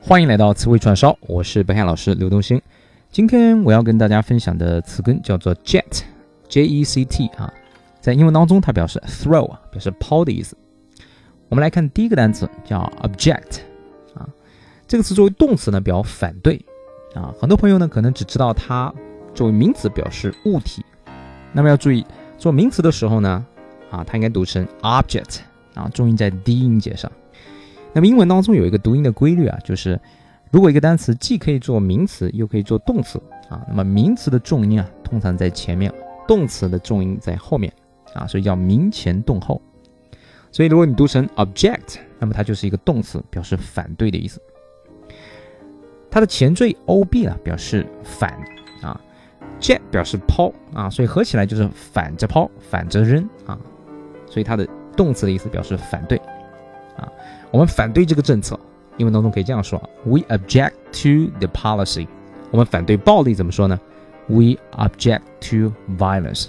欢迎来到词汇串烧，我是北海老师刘东兴。今天我要跟大家分享的词根叫做 jet，J-E-C-T 啊，在英文当中它表示 throw 啊，表示抛的意思。我们来看第一个单词叫 object 啊，这个词作为动词呢表反对啊，很多朋友呢可能只知道它作为名词表示物体，那么要注意做名词的时候呢啊，它应该读成 object 啊，重音在低音节上。那么英文当中有一个读音的规律啊，就是如果一个单词既可以做名词，又可以做动词啊，那么名词的重音啊通常在前面，动词的重音在后面啊，所以叫名前动后。所以如果你读成 object，那么它就是一个动词，表示反对的意思。它的前缀 ob 啊表示反啊，ject 表示抛啊，所以合起来就是反着抛，反着扔啊，所以它的动词的意思表示反对。啊，我们反对这个政策。英文当中可以这样说：We object to the policy。我们反对暴力，怎么说呢？We object to violence。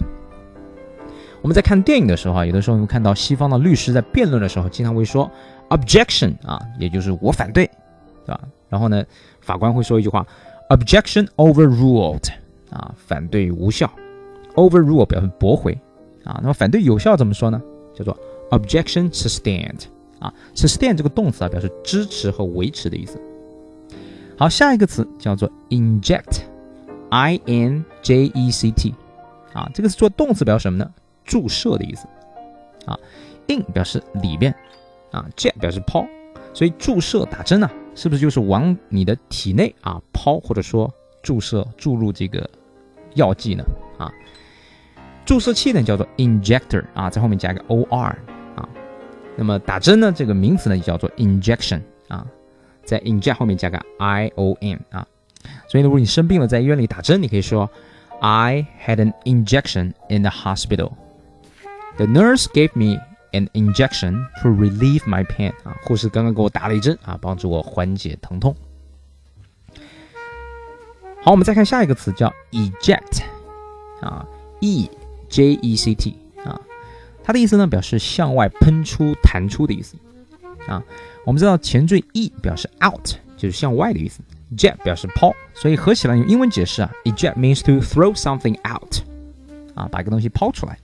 我们在看电影的时候啊，有的时候会看到西方的律师在辩论的时候，经常会说 objection 啊，也就是我反对，对吧？然后呢，法官会说一句话：Objection overruled。啊，反对无效。Overrule 表示驳回。啊，那么反对有效怎么说呢？叫做 objection sustained。啊，sustain 这个动词啊，表示支持和维持的意思。好，下一个词叫做 inject，i n j e c t，啊，这个是做动词表示什么呢？注射的意思。啊，in 表示里边，啊，jet 表示抛，所以注射打针呢，是不是就是往你的体内啊抛，或者说注射注入这个药剂呢？啊，注射器呢叫做 injector，啊，在后面加一个 o r。那么打针呢？这个名词呢就叫做 injection 啊，在 inject 后面加个 i o n 啊，所以如果你生病了，在医院里打针，你可以说 I had an injection in the hospital. The nurse gave me an injection to relieve my pain. 啊，护士刚刚给我打了一针啊，帮助我缓解疼痛。好，我们再看下一个词叫 eject 啊，e j e c t。它的意思呢，表示向外喷出、弹出的意思啊。我们知道前缀 e 表示 out，就是向外的意思；jet 表示抛，所以合起来用英文解释啊，eject means to throw something out，啊，把一个东西抛出来。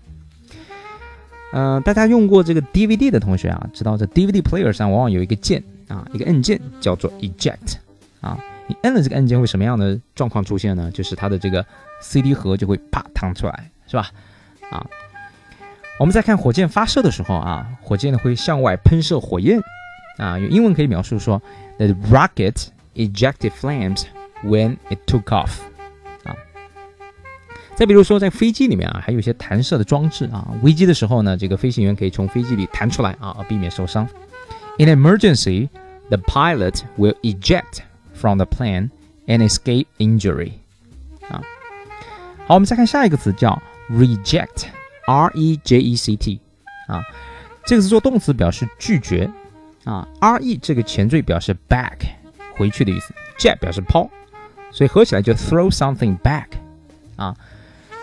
嗯，大家用过这个 DVD 的同学啊，知道这 DVD player 上往往有一个键啊，一个按键叫做 eject，啊，你摁了这个按键会什么样的状况出现呢？就是它的这个 CD 盒就会啪弹出来，是吧？啊。我们在看火箭发射的时候啊，火箭呢会向外喷射火焰，啊，用英文可以描述说，the rocket ejected flames when it took off，啊，再比如说在飞机里面啊，还有一些弹射的装置啊，危机的时候呢，这个飞行员可以从飞机里弹出来啊，避免受伤。In emergency, the pilot will eject from the plane and escape injury，啊，好，我们再看下一个词叫 reject。 Reject 啊，这个是做动词，表示拒绝啊。re 这个前缀表示 back 回去的意思，jet 表示抛，所以合起来就 throw something back 啊。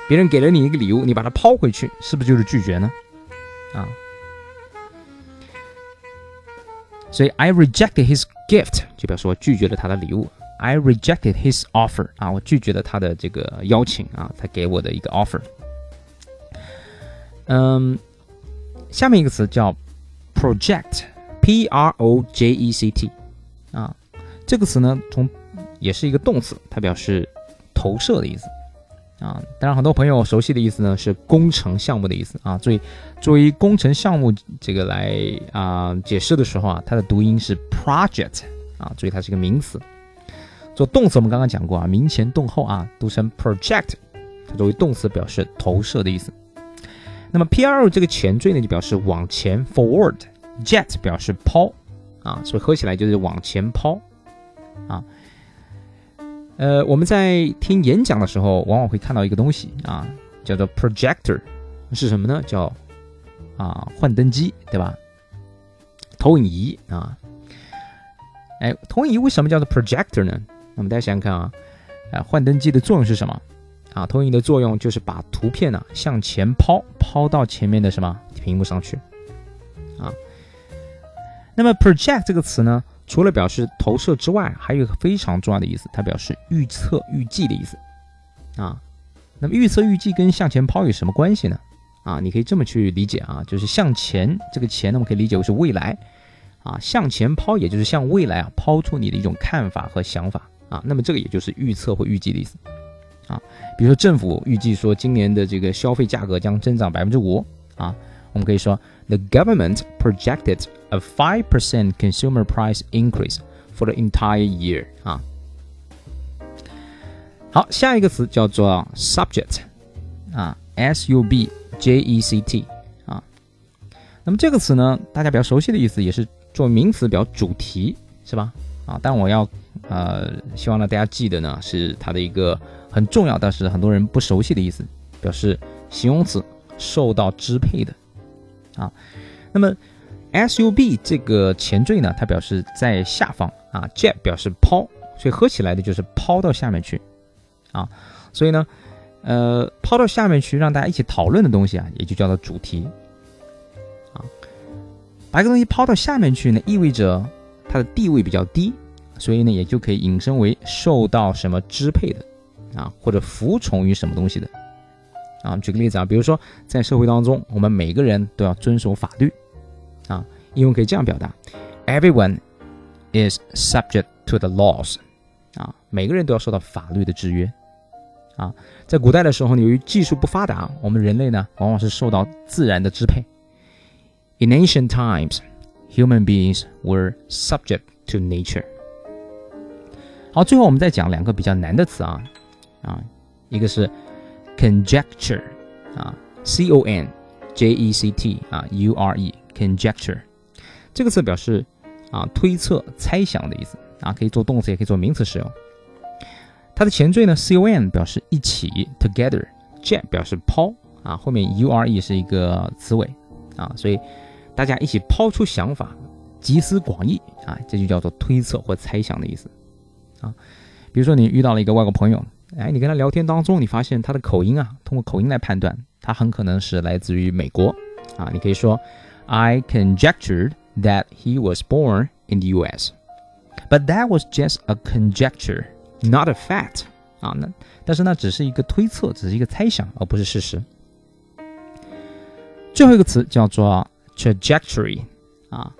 别人给了你一个礼物，你把它抛回去，是不是就是拒绝呢？啊，所以 I rejected his gift 就表示我拒绝了他的礼物。I rejected his offer 啊，我拒绝了他的这个邀请啊，他给我的一个 offer。嗯，下面一个词叫 project，p r o j e c t，啊，这个词呢，从也是一个动词，它表示投射的意思，啊，当然很多朋友熟悉的意思呢是工程项目的意思。啊，所以作为工程项目这个来啊解释的时候啊，它的读音是 project，啊，注意它是一个名词，做动词我们刚刚讲过啊，名前动后啊，读成 project，它作为动词表示投射的意思。那么 P R 这个前缀呢，就表示往前 forward，jet 表示抛啊，所以合起来就是往前抛啊。呃，我们在听演讲的时候，往往会看到一个东西啊，叫做 projector，是什么呢？叫啊幻灯机，对吧？投影仪啊。哎，投影仪为什么叫做 projector 呢？那么大家想想看啊，啊幻灯机的作用是什么？啊，投影的作用就是把图片呢向前抛，抛到前面的什么屏幕上去，啊。那么 project 这个词呢，除了表示投射之外，还有一个非常重要的意思，它表示预测、预计的意思啊。那么预测、预计跟向前抛有什么关系呢？啊，你可以这么去理解啊，就是向前这个前，呢，我们可以理解为是未来啊，向前抛也就是向未来啊抛出你的一种看法和想法啊。那么这个也就是预测或预计的意思啊。比如说政府预计说今年的这个消费价格将增长百分之五啊，我们可以说 The government projected a five percent consumer price increase for the entire year 啊。好，下一个词叫做 subject 啊，s u b j e c t 啊。那么这个词呢，大家比较熟悉的意思也是作为名词表主题，是吧？啊，但我要呃，希望呢大家记得呢是它的一个很重要，但是很多人不熟悉的意思，表示形容词，受到支配的啊。那么 s u b 这个前缀呢，它表示在下方啊 jet 表示抛，所以合起来的就是抛到下面去。啊，所以呢，呃，抛到下面去让大家一起讨论的东西啊，也就叫做主题。啊，把一个东西抛到下面去呢，意味着它的地位比较低，所以呢，也就可以引申为受到什么支配的，啊，或者服从于什么东西的。啊，举个例子啊，比如说在社会当中，我们每个人都要遵守法律。啊，英文可以这样表达：Everyone is subject to the laws。啊，每个人都要受到法律的制约。啊，在古代的时候呢，由于技术不发达，我们人类呢往往是受到自然的支配。In ancient times, human beings were subject to nature。好，最后我们再讲两个比较难的词啊，啊，一个是 conjecture，啊，c o n j e c t 啊，u r e，conjecture，这个词表示啊推测、猜想的意思啊，可以做动词，也可以做名词使用。它的前缀呢，con 表示一起，together，jet 表示抛啊，后面 ure 是一个词尾啊，所以大家一起抛出想法，集思广益啊，这就叫做推测或猜想的意思啊。比如说你遇到了一个外国朋友，哎，你跟他聊天当中，你发现他的口音啊，通过口音来判断，他很可能是来自于美国啊。你可以说，I conjectured that he was born in the U.S.，but that was just a conjecture。Not a fact 啊，那但是那，只是一个推测，只是一个猜想，而不是事实。最后一个词叫做 trajectory 啊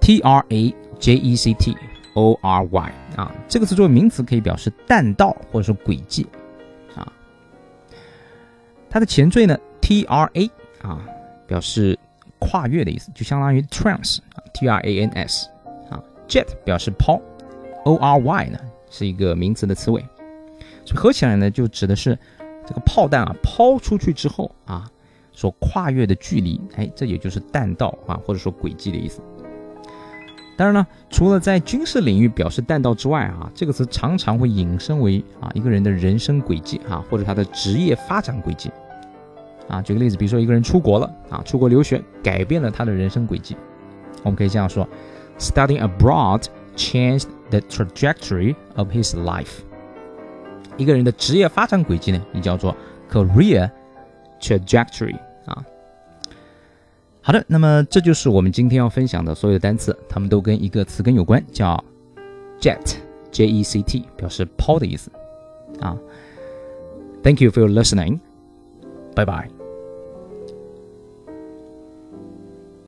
，T R A J E C T O R Y 啊，这个词作为名词可以表示弹道或者说轨迹啊。它的前缀呢，T R A 啊，表示跨越的意思，就相当于 trans 啊，T R A N S 啊，jet 表示抛。O R Y 呢是一个名词的词尾，所以合起来呢就指的是这个炮弹啊抛出去之后啊所跨越的距离，哎，这也就是弹道啊或者说轨迹的意思。当然呢，除了在军事领域表示弹道之外啊，这个词常常会引申为啊一个人的人生轨迹啊或者他的职业发展轨迹啊。举个例子，比如说一个人出国了啊，出国留学改变了他的人生轨迹，我们可以这样说：Studying abroad changed. The trajectory of his life，一个人的职业发展轨迹呢，也叫做 career trajectory 啊。好的，那么这就是我们今天要分享的所有的单词，它们都跟一个词根有关，叫 jet，j e c t，表示抛的意思啊。Thank you for listening，拜拜。